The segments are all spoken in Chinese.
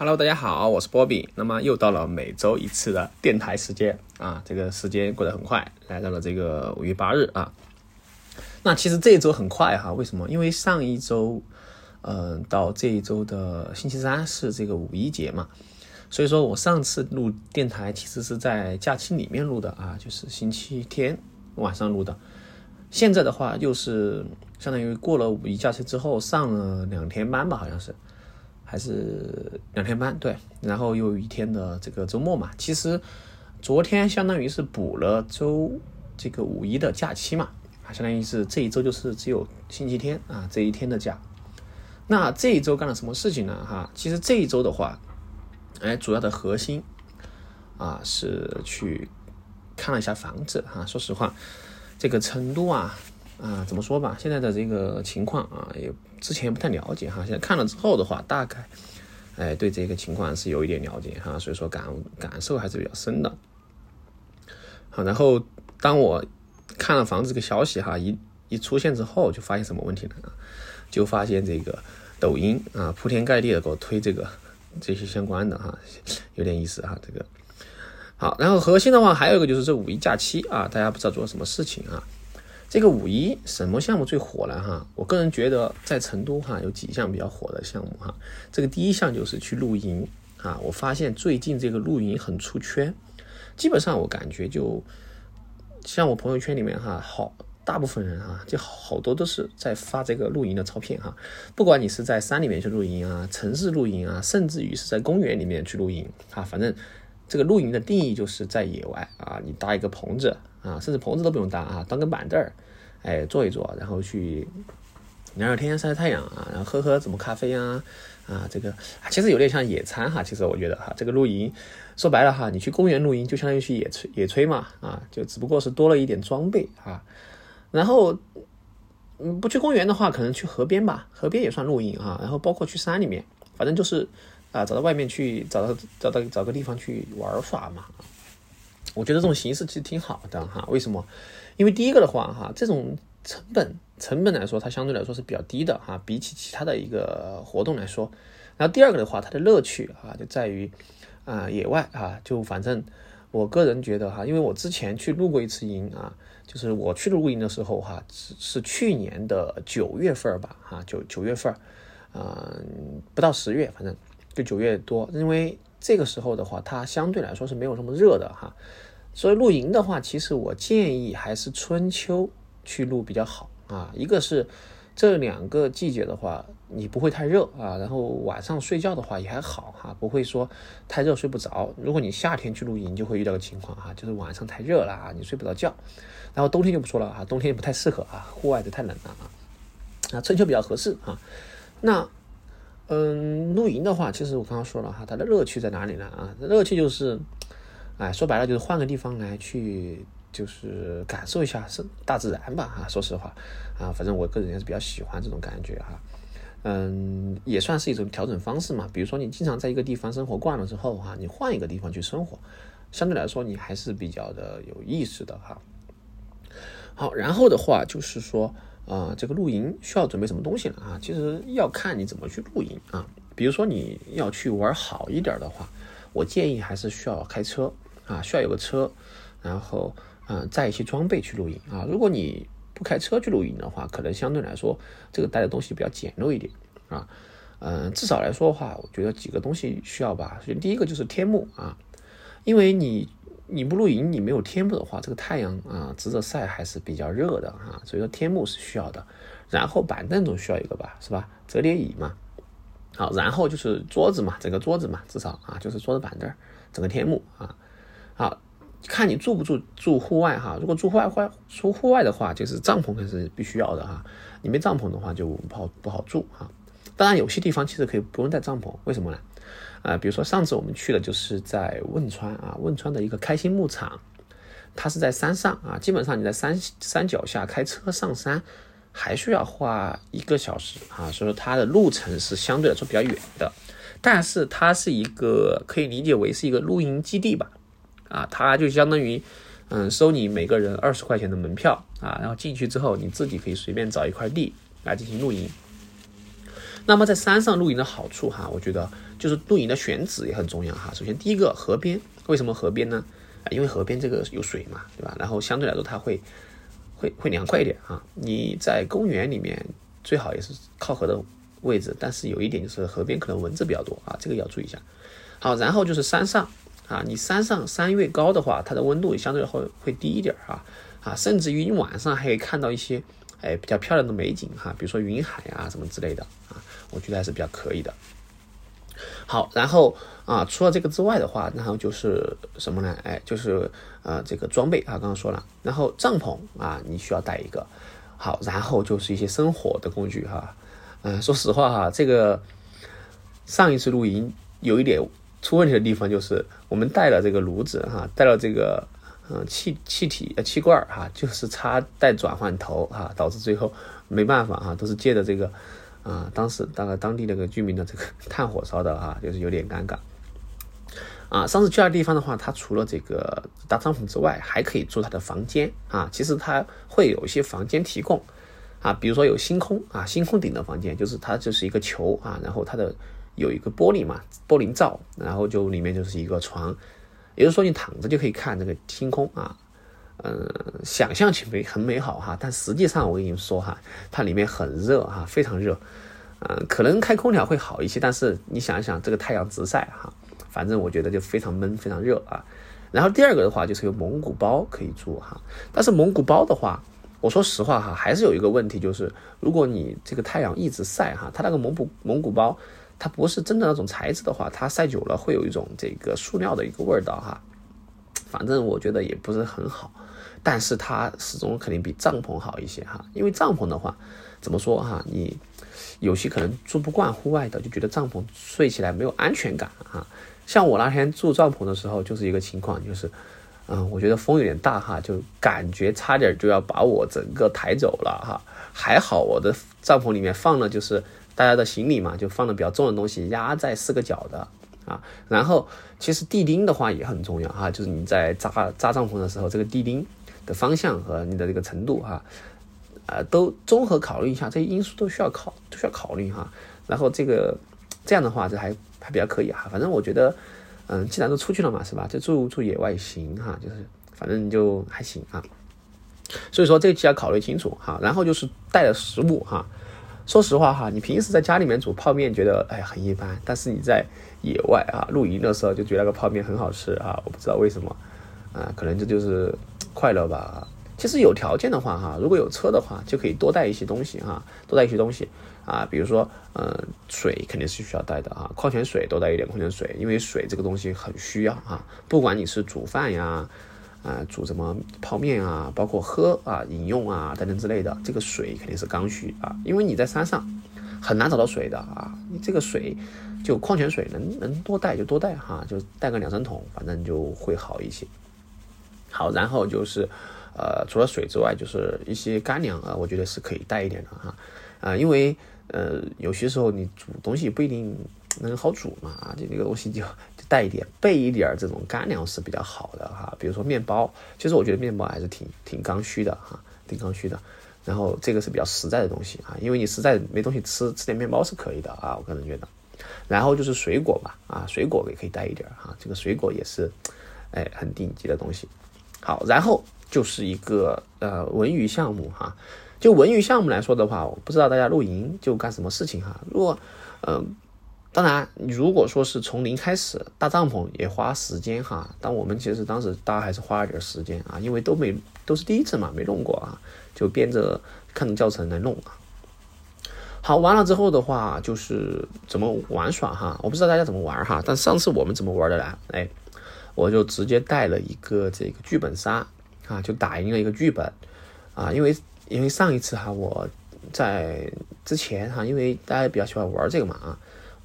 Hello，大家好，我是波比。那么又到了每周一次的电台时间啊，这个时间过得很快，来到了这个五月八日啊。那其实这一周很快哈，为什么？因为上一周，嗯，到这一周的星期三是这个五一节嘛，所以说我上次录电台其实是在假期里面录的啊，就是星期天晚上录的。现在的话又是相当于过了五一假期之后上了两天班吧，好像是。还是两天班，对，然后又一天的这个周末嘛。其实昨天相当于是补了周这个五一的假期嘛，啊，相当于是这一周就是只有星期天啊这一天的假。那这一周干了什么事情呢？哈，其实这一周的话，哎，主要的核心啊是去看了一下房子哈。说实话，这个成都啊。啊，怎么说吧，现在的这个情况啊，也之前不太了解哈，现在看了之后的话，大概，哎，对这个情况是有一点了解哈，所以说感感受还是比较深的。好，然后当我看了房子这个消息哈，一一出现之后，就发现什么问题了啊？就发现这个抖音啊，铺天盖地的给我推这个这些相关的哈，有点意思哈，这个。好，然后核心的话还有一个就是这五一假期啊，大家不知道做什么事情啊。这个五一什么项目最火了哈？我个人觉得在成都哈有几项比较火的项目哈。这个第一项就是去露营啊。我发现最近这个露营很出圈，基本上我感觉就像我朋友圈里面哈，好大部分人啊，就好多都是在发这个露营的照片哈。不管你是在山里面去露营啊，城市露营啊，甚至于是在公园里面去露营啊，反正这个露营的定义就是在野外啊，你搭一个棚子。啊，甚至棚子都不用搭啊，当个板凳儿，哎，坐一坐，然后去聊聊天、晒晒太阳啊，然后喝喝什么咖啡啊，啊，这个其实有点像野餐哈。其实我觉得哈，这个露营说白了哈，你去公园露营就相当于去野炊野炊嘛，啊，就只不过是多了一点装备啊。然后，嗯，不去公园的话，可能去河边吧，河边也算露营啊。然后包括去山里面，反正就是啊，找到外面去，找到找到找个地方去玩耍嘛。我觉得这种形式其实挺好的哈，为什么？因为第一个的话哈，这种成本成本来说，它相对来说是比较低的哈，比起其他的一个活动来说。然后第二个的话，它的乐趣啊就在于啊野外啊，就反正我个人觉得哈，因为我之前去露过一次营啊，就是我去露营的时候哈，是去年的九月份吧哈，九九月份，嗯，不到十月，反正就九月多，因为。这个时候的话，它相对来说是没有这么热的哈，所以露营的话，其实我建议还是春秋去露比较好啊。一个是这两个季节的话，你不会太热啊，然后晚上睡觉的话也还好哈，不会说太热睡不着。如果你夏天去露营，就会遇到个情况哈，就是晚上太热了啊，你睡不着觉。然后冬天就不说了哈，冬天也不太适合啊，户外的太冷了啊，啊春秋比较合适啊。那。嗯，露营的话，其实我刚刚说了哈，它的乐趣在哪里呢？啊，乐趣就是，哎，说白了就是换个地方来去，就是感受一下是大自然吧。哈，说实话，啊，反正我个人也是比较喜欢这种感觉哈。嗯，也算是一种调整方式嘛。比如说你经常在一个地方生活惯了之后哈，你换一个地方去生活，相对来说你还是比较的有意思的哈。好，然后的话就是说。啊，这个露营需要准备什么东西呢？啊？其实要看你怎么去露营啊。比如说你要去玩好一点的话，我建议还是需要开车啊，需要有个车，然后嗯，载一些装备去露营啊。如果你不开车去露营的话，可能相对来说这个带的东西比较简陋一点啊。嗯，至少来说的话，我觉得几个东西需要吧。首先第一个就是天幕啊，因为你。你不露营，你没有天幕的话，这个太阳啊，直着晒还是比较热的哈，所以说天幕是需要的。然后板凳总需要一个吧，是吧？折叠椅嘛，好，然后就是桌子嘛，整个桌子嘛，至少啊，就是桌子板凳，整个天幕啊，好，看你住不住住户外哈。如果住户外或住户外的话，就是帐篷还是必须要的哈。你没帐篷的话就不好不好住哈。当然有些地方其实可以不用带帐篷，为什么呢？啊，比如说上次我们去的就是在汶川啊，汶川的一个开心牧场，它是在山上啊，基本上你在山山脚下开车上山，还需要花一个小时啊，所以说它的路程是相对来说比较远的，但是它是一个可以理解为是一个露营基地吧，啊，它就相当于嗯收你每个人二十块钱的门票啊，然后进去之后你自己可以随便找一块地来进行露营。那么在山上露营的好处哈，我觉得就是露营的选址也很重要哈。首先第一个河边，为什么河边呢？啊，因为河边这个有水嘛，对吧？然后相对来说它会会会凉快一点啊。你在公园里面最好也是靠河的位置，但是有一点就是河边可能蚊子比较多啊，这个要注意一下。好，然后就是山上啊，你山上山越高的话，它的温度相对会会低一点啊啊，甚至于你晚上还可以看到一些哎比较漂亮的美景哈，比如说云海啊什么之类的啊，我觉得还是比较可以的。好，然后啊，除了这个之外的话，然后就是什么呢？哎，就是呃这个装备啊，刚刚说了，然后帐篷啊，你需要带一个。好，然后就是一些生火的工具哈。嗯，说实话哈，这个上一次露营有一点。出问题的地方就是我们带了这个炉子哈，带了这个嗯气气体呃气罐哈，就是插带转换头哈，导致最后没办法哈，都是借的这个啊，当时大概当地那个居民的这个 炭火烧的哈，就是有点尴尬。啊，上次去的地方的话，它除了这个搭帐篷之外，还可以住它的房间啊。其实它会有一些房间提供啊，比如说有星空啊，星空顶的房间，就是它就是一个球啊，然后它的。有一个玻璃嘛，玻璃罩，然后就里面就是一个床，也就是说你躺着就可以看这个星空啊，嗯，想象起美很美好哈，但实际上我跟你们说哈，它里面很热哈，非常热，嗯，可能开空调会好一些，但是你想一想这个太阳直晒哈，反正我觉得就非常闷，非常热啊。然后第二个的话就是有蒙古包可以住哈，但是蒙古包的话，我说实话哈，还是有一个问题，就是如果你这个太阳一直晒哈，它那个蒙古蒙古包。它不是真的那种材质的话，它晒久了会有一种这个塑料的一个味道哈。反正我觉得也不是很好，但是它始终肯定比帐篷好一些哈。因为帐篷的话，怎么说哈？你有些可能住不惯户外的，就觉得帐篷睡起来没有安全感哈。像我那天住帐篷的时候，就是一个情况，就是嗯，我觉得风有点大哈，就感觉差点就要把我整个抬走了哈。还好我的帐篷里面放了就是。大家的行李嘛，就放的比较重的东西压在四个角的啊。然后其实地钉的话也很重要哈，就是你在扎扎帐篷的时候，这个地钉的方向和你的这个程度哈，呃，都综合考虑一下，这些因素都需要考都需要考虑哈。然后这个这样的话，这还还比较可以哈。反正我觉得，嗯，既然都出去了嘛，是吧？就住住野外行哈，就是反正就还行啊。所以说这个要考虑清楚哈。然后就是带的食物哈。说实话哈，你平时在家里面煮泡面觉得哎很一般，但是你在野外啊露营的时候就觉得那个泡面很好吃啊，我不知道为什么，啊，可能这就是快乐吧。其实有条件的话哈，如果有车的话，就可以多带一些东西哈，多带一些东西啊，比如说嗯水肯定是需要带的啊，矿泉水多带一点矿泉水，因为水这个东西很需要啊，不管你是煮饭呀。啊，煮什么泡面啊，包括喝啊、饮用啊等等之类的，这个水肯定是刚需啊，因为你在山上很难找到水的啊，你这个水就矿泉水能能多带就多带哈，就带个两三桶，反正就会好一些。好，然后就是呃，除了水之外，就是一些干粮啊，我觉得是可以带一点的哈，啊，因为呃，有些时候你煮东西不一定。能好煮嘛？啊，这个东西就带一点备一点这种干粮是比较好的哈。比如说面包，其实我觉得面包还是挺挺刚需的哈，挺刚需的。然后这个是比较实在的东西啊，因为你实在没东西吃，吃点面包是可以的啊，我个人觉得。然后就是水果吧，啊，水果也可以带一点哈，这个水果也是哎很顶级的东西。好，然后就是一个呃文娱项目哈，就文娱项目来说的话，我不知道大家露营就干什么事情哈。如果嗯。当然，如果说是从零开始搭帐篷也花时间哈，但我们其实当时搭还是花了点时间啊，因为都没都是第一次嘛，没弄过啊，就编着看着教程来弄啊。好，完了之后的话就是怎么玩耍哈，我不知道大家怎么玩哈，但上次我们怎么玩的呢？哎，我就直接带了一个这个剧本杀啊，就打印了一个剧本啊，因为因为上一次哈我在之前哈，因为大家比较喜欢玩这个嘛啊。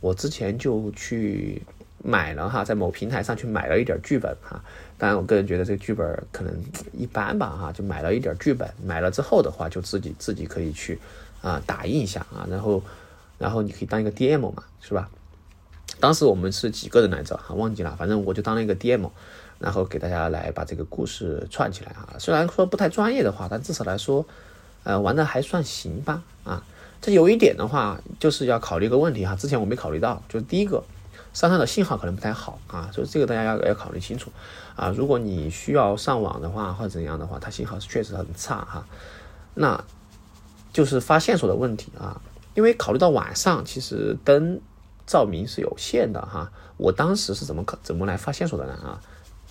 我之前就去买了哈，在某平台上去买了一点剧本哈，当然我个人觉得这个剧本可能一般吧哈，就买了一点剧本，买了之后的话就自己自己可以去啊打印一下啊，然后然后你可以当一个 DM 嘛，是吧？当时我们是几个人来着哈，忘记了，反正我就当了一个 DM，然后给大家来把这个故事串起来哈。虽然说不太专业的话，但至少来说，呃，玩的还算行吧啊。这有一点的话，就是要考虑一个问题哈，之前我没考虑到，就是第一个，山上的信号可能不太好啊，所以这个大家要要考虑清楚啊。如果你需要上网的话，或者怎样的话，它信号是确实很差哈。那就是发线索的问题啊，因为考虑到晚上，其实灯照明是有限的哈。我当时是怎么可怎么来发线索的呢啊？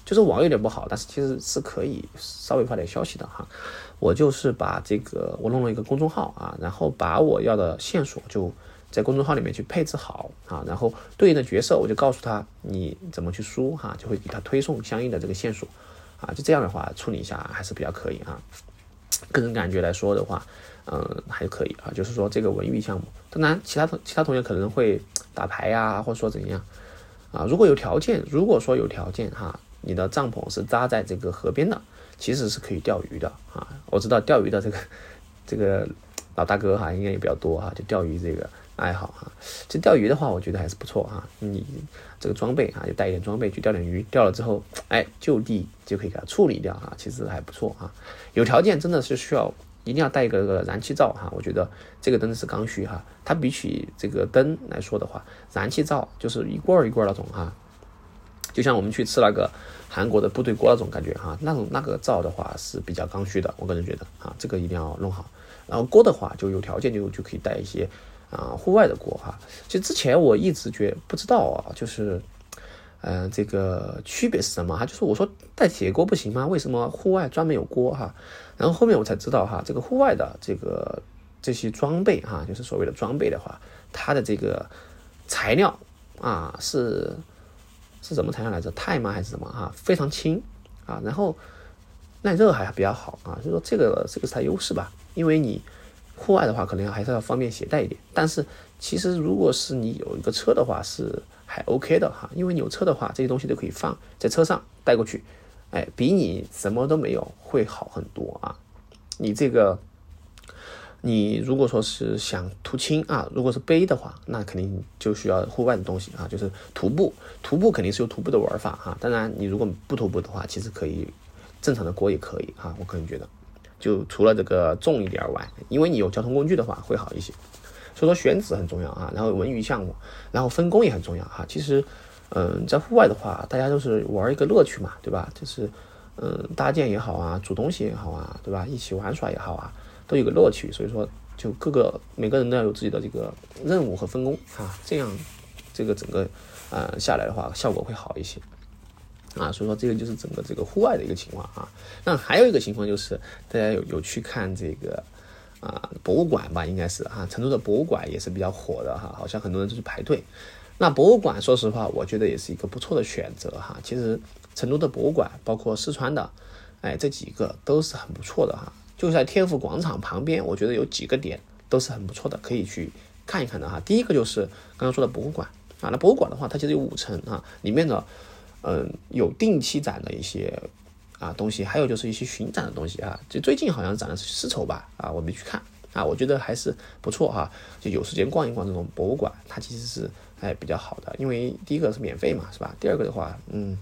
就是网有点不好，但是其实是可以稍微发点消息的哈。我就是把这个我弄了一个公众号啊，然后把我要的线索就在公众号里面去配置好啊，然后对应的角色我就告诉他你怎么去输哈，就会给他推送相应的这个线索啊，就这样的话处理一下还是比较可以啊。个人感觉来说的话，嗯，还可以啊。就是说这个文娱项目，当然其他同其他同学可能会打牌呀，或者说怎样啊。如果有条件，如果说有条件哈。你的帐篷是扎在这个河边的，其实是可以钓鱼的啊！我知道钓鱼的这个 这个老大哥哈，应该也比较多哈，就钓鱼这个爱好哈。其实钓鱼的话，我觉得还是不错哈。你这个装备啊，就带一点装备去钓点鱼，钓了之后，哎，就地就可以给它处理掉哈，其实还不错啊。有条件真的是需要一定要带一个个燃气灶哈，我觉得这个灯是刚需哈。它比起这个灯来说的话，燃气灶就是一罐一罐那种哈。就像我们去吃那个韩国的部队锅那种感觉哈，那种那个灶的话是比较刚需的，我个人觉得啊，这个一定要弄好。然后锅的话，就有条件就就可以带一些啊户外的锅哈。其实之前我一直觉不知道啊，就是嗯这个区别是什么哈？就是我说带铁锅不行吗？为什么户外专门有锅哈？然后后面我才知道哈，这个户外的这个这些装备哈，就是所谓的装备的话，它的这个材料啊是。是怎么材料来着？钛吗？还是什么？哈，非常轻啊，然后耐热还比较好啊，所以说这个这个是它优势吧。因为你户外的话，可能还是要方便携带一点。但是其实如果是你有一个车的话，是还 OK 的哈。因为有车的话，这些东西都可以放在车上带过去，哎，比你什么都没有会好很多啊。你这个。你如果说是想图轻啊，如果是背的话，那肯定就需要户外的东西啊，就是徒步，徒步肯定是有徒步的玩法哈。当然，你如果不徒步的话，其实可以正常的锅也可以哈。我个人觉得，就除了这个重一点外，因为你有交通工具的话会好一些。所以说选址很重要啊，然后文娱项目，然后分工也很重要哈。其实，嗯，在户外的话，大家都是玩一个乐趣嘛，对吧？就是嗯，搭建也好啊，煮东西也好啊，对吧？一起玩耍也好啊。都有个乐趣，所以说就各个每个人都要有自己的这个任务和分工啊，这样这个整个呃下来的话效果会好一些啊，所以说这个就是整个这个户外的一个情况啊。那还有一个情况就是大家有有去看这个啊博物馆吧，应该是哈，成都的博物馆也是比较火的哈，好像很多人都是排队。那博物馆说实话，我觉得也是一个不错的选择哈。其实成都的博物馆，包括四川的，哎这几个都是很不错的哈。就在天府广场旁边，我觉得有几个点都是很不错的，可以去看一看的哈。第一个就是刚刚说的博物馆啊，那博物馆的话，它其实有五层啊，里面的嗯有定期展的一些啊东西，还有就是一些巡展的东西啊。就最近好像展的是丝绸吧啊，我没去看啊，我觉得还是不错哈。就有时间逛一逛这种博物馆，它其实是哎比较好的，因为第一个是免费嘛，是吧？第二个的话，嗯。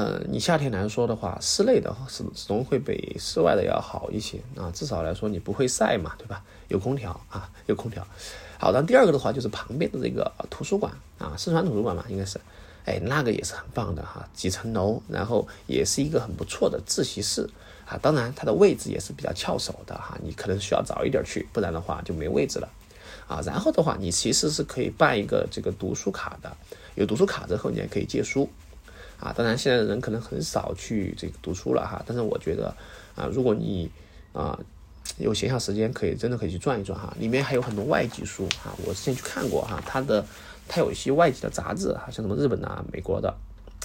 嗯，你夏天来说的话，室内的始始终会比室外的要好一些啊，至少来说你不会晒嘛，对吧？有空调啊，有空调。好，然后第二个的话就是旁边的这个图书馆啊，四川图书馆嘛，应该是，哎，那个也是很棒的哈，几层楼，然后也是一个很不错的自习室啊，当然它的位置也是比较翘手的哈，你可能需要早一点去，不然的话就没位置了啊。然后的话，你其实是可以办一个这个读书卡的，有读书卡之后，你还可以借书。啊，当然现在的人可能很少去这个读书了哈，但是我觉得啊，如果你啊有闲暇时间，可以真的可以去转一转哈，里面还有很多外籍书哈，我之前去看过哈，它的它有一些外籍的杂志哈，像什么日本的、美国的，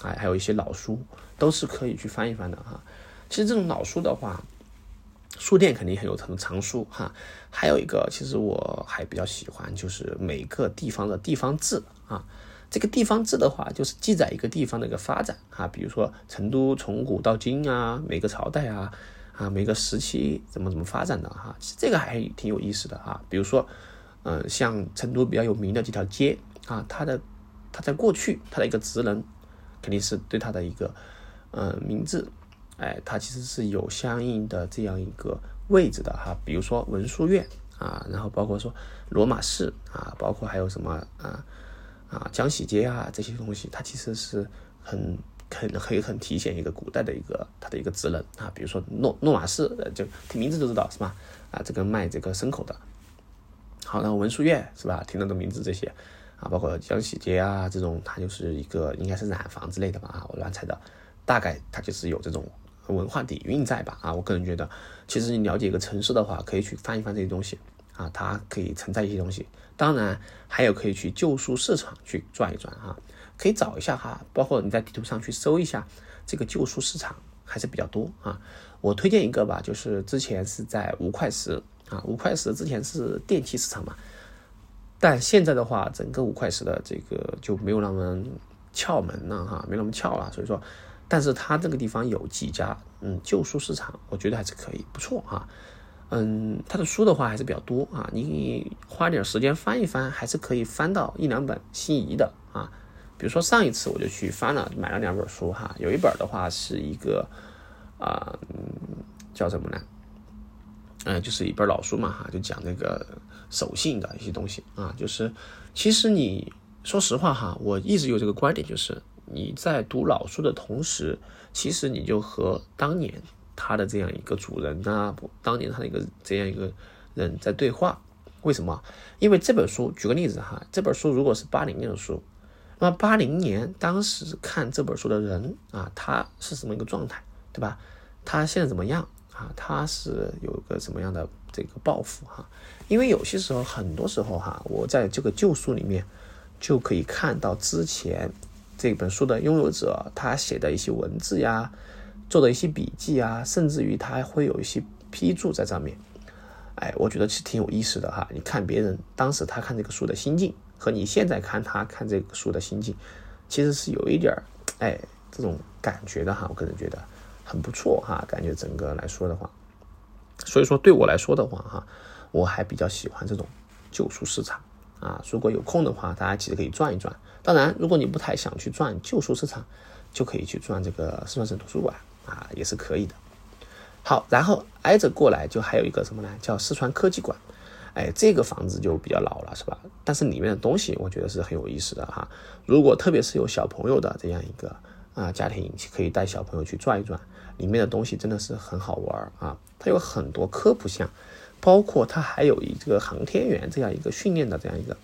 哎，还有一些老书都是可以去翻一翻的哈。其实这种老书的话，书店肯定很有很多藏书哈，还有一个其实我还比较喜欢，就是每个地方的地方志啊。这个地方志的话，就是记载一个地方的一个发展啊，比如说成都从古到今啊，每个朝代啊，啊每个时期怎么怎么发展的哈，其实这个还挺有意思的啊。比如说，嗯，像成都比较有名的几条街啊，它的它在过去它的一个职能，肯定是对它的一个嗯名字，哎，它其实是有相应的这样一个位置的哈。比如说文殊院啊，然后包括说罗马式啊，包括还有什么啊啊江洗街啊这些东西，它其实是很很可以很体现一个古代的一个它的一个职能啊，比如说诺诺马式，就听名字就知道是吧？啊，这个卖这个牲口的。好，然后文殊院是吧？听到的名字这些啊，包括江洗街啊这种，它就是一个应该是染坊之类的吧？啊，我乱猜的，大概它就是有这种。文化底蕴在吧？啊，我个人觉得，其实你了解一个城市的话，可以去翻一翻这些东西啊，它可以承载一些东西。当然，还有可以去旧书市场去转一转啊，可以找一下哈，包括你在地图上去搜一下这个旧书市场还是比较多啊。我推荐一个吧，就是之前是在五块石啊，五块石之前是电器市场嘛，但现在的话，整个五块石的这个就没有那么窍门了哈，没那么翘了，所以说。但是它这个地方有几家，嗯，旧书市场，我觉得还是可以，不错哈。嗯，他的书的话还是比较多啊，你花点时间翻一翻，还是可以翻到一两本心仪的啊。比如说上一次我就去翻了，买了两本书哈，有一本的话是一个啊，叫什么呢？嗯，就是一本老书嘛哈，就讲那个守信的一些东西啊，就是其实你说实话哈，我一直有这个观点就是。你在读老书的同时，其实你就和当年他的这样一个主人呐，不，当年他的一个这样一个人在对话。为什么？因为这本书，举个例子哈，这本书如果是八零年的书，那么八零年当时看这本书的人啊，他是什么一个状态，对吧？他现在怎么样啊？他是有个什么样的这个抱负哈？因为有些时候，很多时候哈，我在这个旧书里面就可以看到之前。这本书的拥有者，他写的一些文字呀，做的一些笔记啊，甚至于他会有一些批注在上面。哎，我觉得其实挺有意思的哈。你看别人当时他看这个书的心境，和你现在看他看这个书的心境，其实是有一点儿哎这种感觉的哈。我个人觉得很不错哈，感觉整个来说的话，所以说对我来说的话哈，我还比较喜欢这种旧书市场啊。如果有空的话，大家其实可以转一转。当然，如果你不太想去转旧书市场，就可以去转这个四川省图书馆啊，也是可以的。好，然后挨着过来就还有一个什么呢？叫四川科技馆。哎，这个房子就比较老了，是吧？但是里面的东西我觉得是很有意思的哈。如果特别是有小朋友的这样一个啊家庭，可以带小朋友去转一转，里面的东西真的是很好玩啊。它有很多科普项，包括它还有一个航天员这样一个训练的这样一个。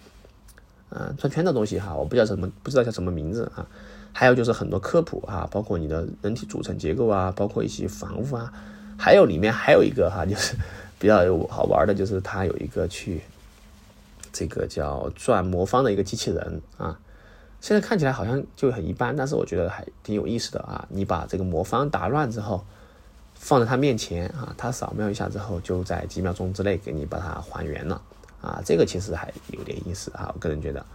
嗯，转圈的东西哈，我不知道什么，不知道叫什么名字啊。还有就是很多科普啊，包括你的人体组成结构啊，包括一些防物啊。还有里面还有一个哈，就是比较好玩的，就是它有一个去这个叫转魔方的一个机器人啊。现在看起来好像就很一般，但是我觉得还挺有意思的啊。你把这个魔方打乱之后，放在他面前啊，他扫描一下之后，就在几秒钟之内给你把它还原了。啊，这个其实还有点意思啊，我个人觉得。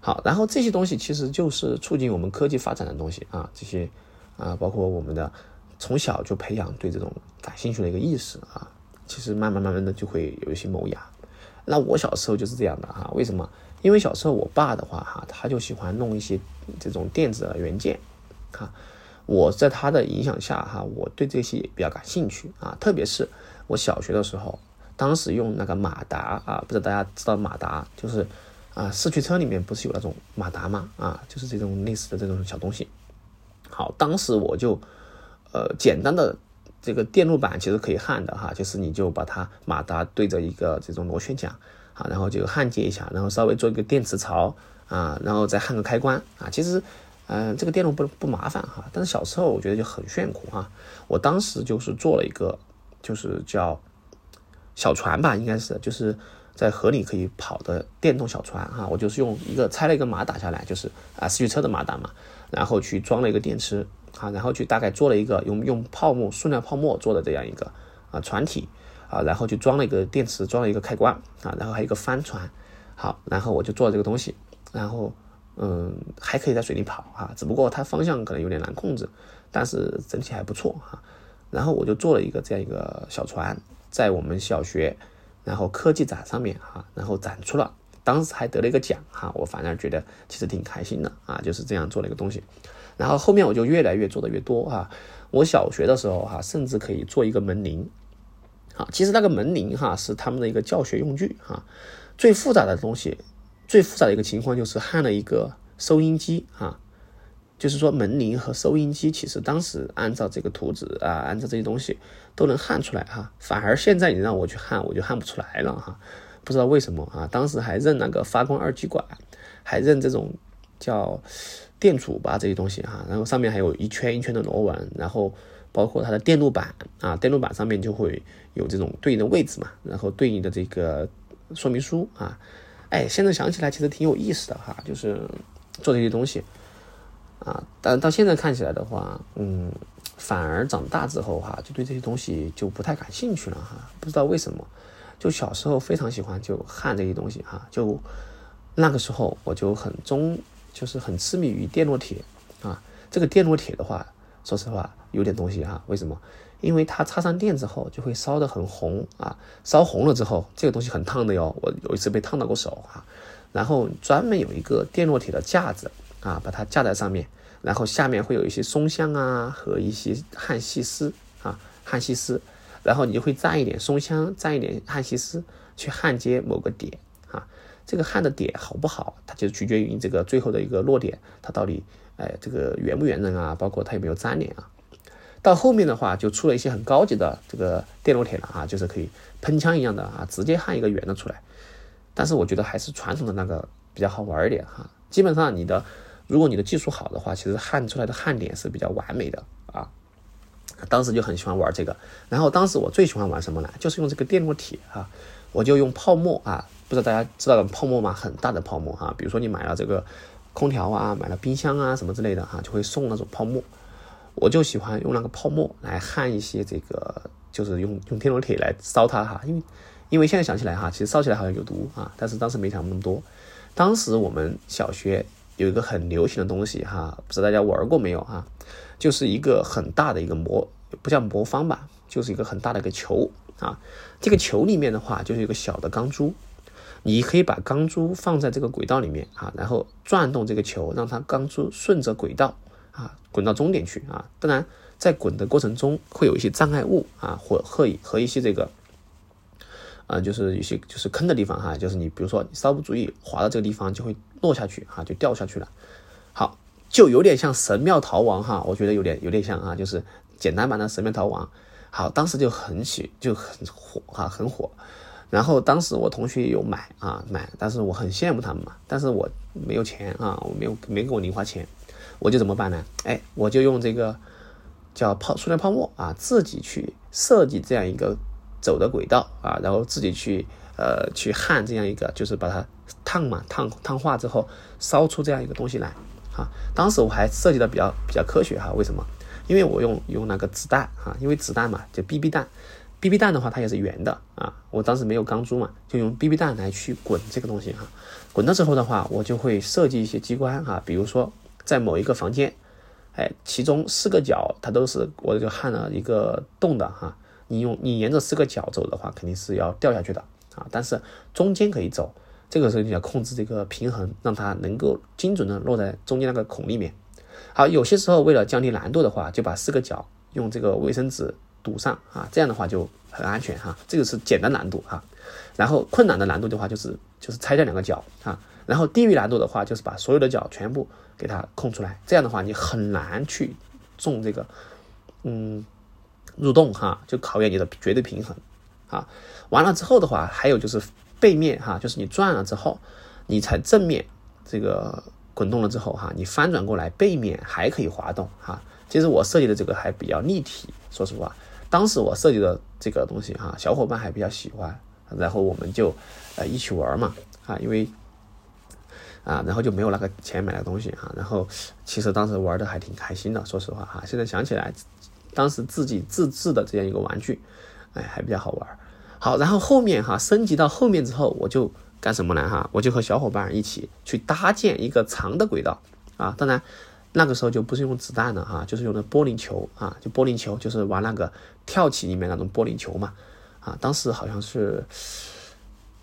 好，然后这些东西其实就是促进我们科技发展的东西啊，这些啊，包括我们的从小就培养对这种感兴趣的一个意识啊，其实慢慢慢慢的就会有一些萌芽。那我小时候就是这样的哈，为什么？因为小时候我爸的话哈，他就喜欢弄一些这种电子元件啊，我在他的影响下哈，我对这些比较感兴趣啊，特别是我小学的时候。当时用那个马达啊，不知道大家知道马达，就是啊，四驱车里面不是有那种马达吗？啊，就是这种类似的这种小东西。好，当时我就呃简单的这个电路板其实可以焊的哈，就是你就把它马达对着一个这种螺旋桨啊，然后就焊接一下，然后稍微做一个电磁槽啊，然后再焊个开关啊。其实嗯，这个电路不不麻烦哈，但是小时候我觉得就很炫酷哈。我当时就是做了一个，就是叫。小船吧，应该是就是在河里可以跑的电动小船哈。我就是用一个拆了一个马达下来，就是啊四驱车的马达嘛，然后去装了一个电池啊，然后去大概做了一个用用泡沫塑料泡沫做的这样一个啊船体啊，然后就装了一个电池，装了一个开关啊，然后还有一个帆船。好，然后我就做这个东西，然后嗯还可以在水里跑啊，只不过它方向可能有点难控制，但是整体还不错哈。然后我就做了一个这样一个小船。在我们小学，然后科技展上面哈，然后展出了，当时还得了一个奖哈，我反而觉得其实挺开心的啊，就是这样做了一个东西，然后后面我就越来越做的越多哈，我小学的时候哈，甚至可以做一个门铃，啊，其实那个门铃哈是他们的一个教学用具哈。最复杂的东西，最复杂的一个情况就是焊了一个收音机啊。就是说门铃和收音机，其实当时按照这个图纸啊，按照这些东西都能焊出来哈。反而现在你让我去焊，我就焊不出来了哈。不知道为什么啊？当时还认那个发光二极管，还认这种叫电阻吧这些东西哈。然后上面还有一圈一圈的螺纹，然后包括它的电路板啊，电路板上面就会有这种对应的位置嘛，然后对应的这个说明书啊。哎，现在想起来其实挺有意思的哈，就是做这些东西。啊，但到现在看起来的话，嗯，反而长大之后哈，就对这些东西就不太感兴趣了哈。不知道为什么，就小时候非常喜欢就焊这些东西哈。就那个时候我就很中，就是很痴迷于电烙铁啊。这个电烙铁的话，说实话有点东西哈。为什么？因为它插上电之后就会烧得很红啊。烧红了之后，这个东西很烫的哟。我有一次被烫到过手哈。然后专门有一个电烙铁的架子。啊，把它架在上面，然后下面会有一些松香啊和一些焊细丝啊，焊细丝，然后你就会蘸一点松香，蘸一点焊细丝去焊接某个点啊。这个焊的点好不好，它就取决于你这个最后的一个落点，它到底哎这个圆不圆润啊，包括它有没有粘连啊。到后面的话就出了一些很高级的这个电烙铁了啊，就是可以喷枪一样的啊，直接焊一个圆的出来。但是我觉得还是传统的那个比较好玩一点哈。基本上你的。如果你的技术好的话，其实焊出来的焊点是比较完美的啊。当时就很喜欢玩这个，然后当时我最喜欢玩什么呢？就是用这个电烙铁啊，我就用泡沫啊，不知道大家知道泡沫吗？很大的泡沫哈，比如说你买了这个空调啊，买了冰箱啊什么之类的哈，就会送那种泡沫。我就喜欢用那个泡沫来焊一些这个，就是用用电烙铁来烧它哈，因为因为现在想起来哈，其实烧起来好像有毒啊，但是当时没想那么多。当时我们小学。有一个很流行的东西哈，不知道大家玩过没有哈？就是一个很大的一个魔，不叫魔方吧，就是一个很大的一个球啊。这个球里面的话，就是一个小的钢珠，你可以把钢珠放在这个轨道里面啊，然后转动这个球，让它钢珠顺着轨道啊滚到终点去啊。当然，在滚的过程中会有一些障碍物啊，或和和一些这个。啊，就是有些就是坑的地方哈，就是你比如说你稍不注意滑到这个地方就会落下去哈，就掉下去了。好，就有点像神庙逃亡哈，我觉得有点有点像啊，就是简单版的神庙逃亡。好，当时就很起就很火哈，很火。然后当时我同学有买啊买，但是我很羡慕他们嘛，但是我没有钱啊，我没有没给我零花钱，我就怎么办呢？哎，我就用这个叫泡塑料泡沫啊，自己去设计这样一个。走的轨道啊，然后自己去呃去焊这样一个，就是把它烫嘛，烫烫化之后烧出这样一个东西来啊。当时我还设计的比较比较科学哈，为什么？因为我用用那个子弹啊，因为子弹嘛，就 BB 弹，BB 弹的话它也是圆的啊。我当时没有钢珠嘛，就用 BB 弹来去滚这个东西哈。滚了之后的话，我就会设计一些机关哈，比如说在某一个房间，哎，其中四个角它都是我就焊了一个洞的哈。你用你沿着四个角走的话，肯定是要掉下去的啊！但是中间可以走，这个时候你要控制这个平衡，让它能够精准的落在中间那个孔里面。好，有些时候为了降低难度的话，就把四个角用这个卫生纸堵上啊，这样的话就很安全哈。这个是简单难度哈。然后困难的难度的话，就是就是拆掉两个角啊。然后低于难度的话，就是把所有的角全部给它空出来。这样的话，你很难去中这个，嗯。入洞哈，就考验你的绝对平衡，啊，完了之后的话，还有就是背面哈，就是你转了之后，你才正面这个滚动了之后哈，你翻转过来背面还可以滑动哈。其实我设计的这个还比较立体，说实话，当时我设计的这个东西哈，小伙伴还比较喜欢，然后我们就呃一起玩嘛啊，因为啊，然后就没有那个钱买那东西哈，然后其实当时玩的还挺开心的，说实话哈，现在想起来。当时自己自制的这样一个玩具，哎，还比较好玩。好，然后后面哈升级到后面之后，我就干什么呢？哈，我就和小伙伴一起去搭建一个长的轨道啊。当然，那个时候就不是用子弹了哈，就是用的玻璃球啊，就玻璃球，就是玩那个跳起里面那种玻璃球嘛。啊，当时好像是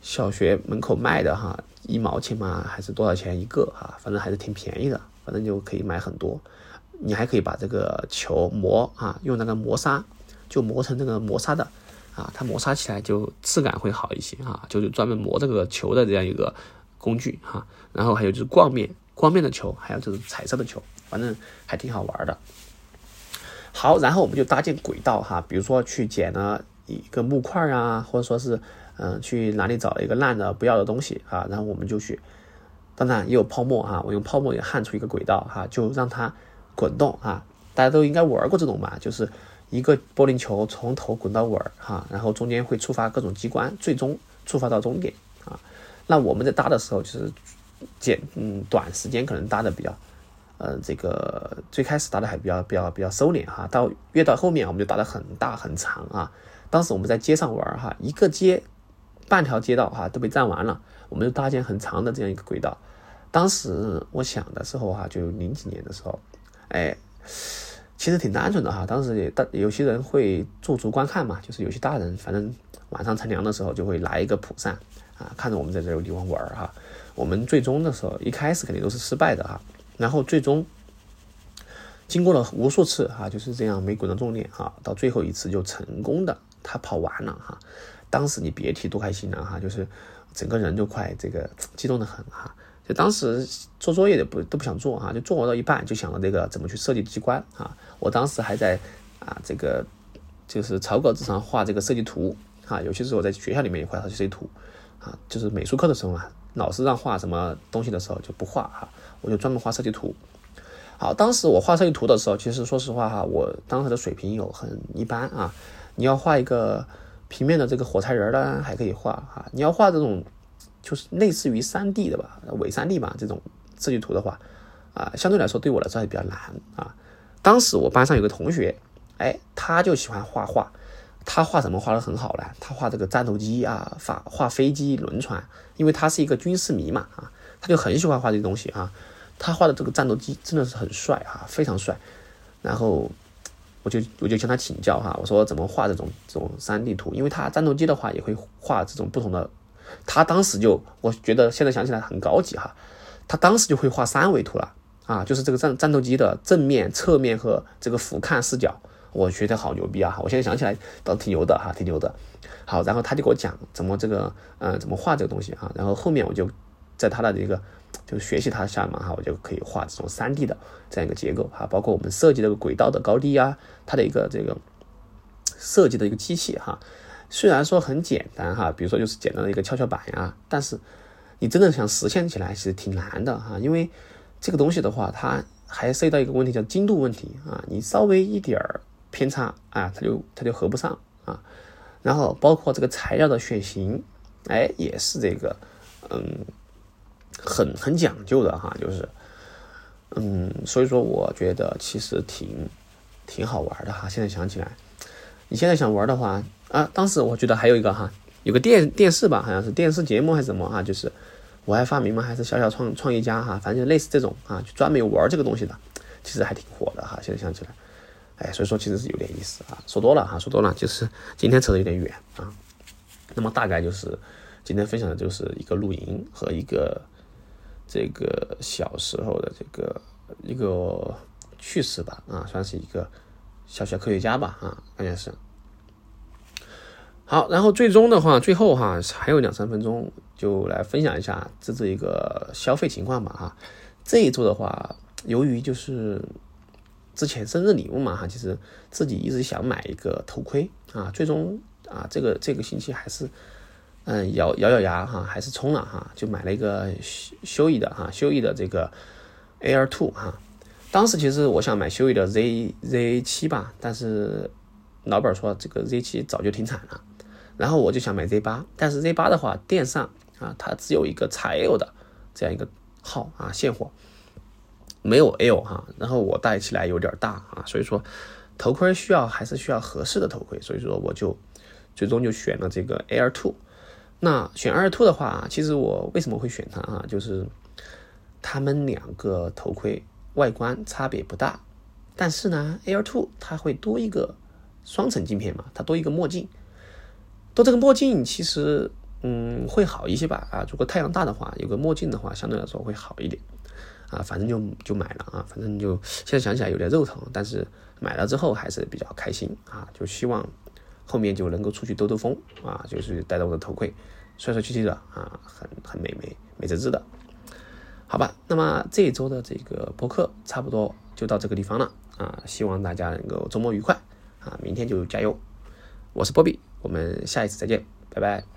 小学门口卖的哈，一毛钱嘛，还是多少钱一个哈？反正还是挺便宜的，反正就可以买很多。你还可以把这个球磨啊，用那个磨砂，就磨成那个磨砂的啊，它磨砂起来就质感会好一些啊，就是专门磨这个球的这样一个工具哈。然后还有就是光面，光面的球，还有就是彩色的球，反正还挺好玩的。好，然后我们就搭建轨道哈，比如说去捡了一个木块啊，或者说是嗯去哪里找一个烂的不要的东西啊，然后我们就去，当然也有泡沫哈，我用泡沫也焊出一个轨道哈，就让它滚动啊，大家都应该玩过这种吧，就是一个玻璃球从头滚到尾哈，然后中间会触发各种机关，最终触发到终点啊。那我们在搭的时候就是简嗯短时间可能搭的比较。呃，这个最开始搭的还比较比较比较收敛哈，到越到后面我们就搭的很大很长啊。当时我们在街上玩哈，一个街半条街道哈都被占完了，我们就搭建很长的这样一个轨道。当时我想的时候哈，就零几年的时候，哎，其实挺单纯的哈。当时也大有些人会驻足观看嘛，就是有些大人反正晚上乘凉的时候就会拿一个蒲扇啊，看着我们在这个地方玩哈。我们最终的时候一开始肯定都是失败的哈。然后最终经过了无数次哈，就是这样没滚到终点哈，到最后一次就成功的他跑完了哈。当时你别提多开心了哈，就是整个人就快这个激动的很哈。就当时做作业的不都不想做哈，就做到一半就想了这个怎么去设计机关啊。我当时还在啊这个就是草稿纸上画这个设计图啊，尤其是我在学校里面也画设计图啊，就是美术课的时候啊，老师让画什么东西的时候就不画哈。我就专门画设计图。好，当时我画设计图的时候，其实说实话哈，我当时的水平有很一般啊。你要画一个平面的这个火柴人呢，还可以画啊。你要画这种就是类似于三 D 的吧，伪三 D 吧这种设计图的话啊，相对来说对我来说还比较难啊。当时我班上有个同学，哎，他就喜欢画画，他画什么画的很好呢？他画这个战斗机啊，画画飞机、轮船，因为他是一个军事迷嘛啊。他就很喜欢画这些东西啊，他画的这个战斗机真的是很帅啊，非常帅。然后我就我就向他请教哈，我说怎么画这种这种三 D 图？因为他战斗机的话也会画这种不同的。他当时就我觉得现在想起来很高级哈，他当时就会画三维图了啊，就是这个战战斗机的正面、侧面和这个俯瞰视角，我觉得好牛逼啊！我现在想起来倒挺牛的哈，挺牛的。好，然后他就给我讲怎么这个嗯怎么画这个东西啊，然后后面我就。在他的这个就是学习他下面哈，我就可以画这种三 D 的这样一个结构哈，包括我们设计这个轨道的高低啊，它的一个这个设计的一个机器哈，虽然说很简单哈，比如说就是简单的一个跷跷板呀，但是你真的想实现起来其实挺难的哈，因为这个东西的话，它还涉及到一个问题叫精度问题啊，你稍微一点儿偏差啊，它就它就合不上啊，然后包括这个材料的选型，哎，也是这个嗯。很很讲究的哈，就是，嗯，所以说我觉得其实挺挺好玩的哈。现在想起来，你现在想玩的话啊，当时我觉得还有一个哈，有个电电视吧，好像是电视节目还是什么哈，就是我爱发明吗？还是小小创创业家哈，反正就类似这种啊，就专门玩这个东西的，其实还挺火的哈。现在想起来，哎，所以说其实是有点意思啊。说多了哈，说多了就是今天扯得有点远啊。那么大概就是今天分享的就是一个露营和一个。这个小时候的这个一个趣事吧，啊，算是一个小小科学家吧，啊，关键是。好，然后最终的话，最后哈还有两三分钟，就来分享一下这这一个消费情况吧，哈。这一周的话，由于就是之前生日礼物嘛，哈，其实自己一直想买一个头盔啊，最终啊，这个这个星期还是。嗯，咬咬咬牙哈，还是冲了哈，就买了一个修修益的哈，修益的这个 Air Two 哈。当时其实我想买修益的 Z Z 七吧，但是老板说这个 Z 七早就停产了，然后我就想买 Z 八，但是 Z 八的话店上啊，它只有一个 XL 的这样一个号啊，现货没有 L 哈，然后我戴起来有点大啊，所以说头盔需要还是需要合适的头盔，所以说我就最终就选了这个 Air Two。那选 Air Two 的话，其实我为什么会选它啊？就是它们两个头盔外观差别不大，但是呢，Air Two 它会多一个双层镜片嘛，它多一个墨镜，多这个墨镜其实嗯会好一些吧啊。如果太阳大的话，有个墨镜的话，相对来说会好一点啊。反正就就买了啊，反正就现在想起来有点肉疼，但是买了之后还是比较开心啊，就希望后面就能够出去兜兜风啊，就是戴着我的头盔，帅帅气气的啊，很很美美美滋滋的。好吧，那么这一周的这个播客差不多就到这个地方了啊，希望大家能够周末愉快啊，明天就加油。我是波比，我们下一次再见，拜拜。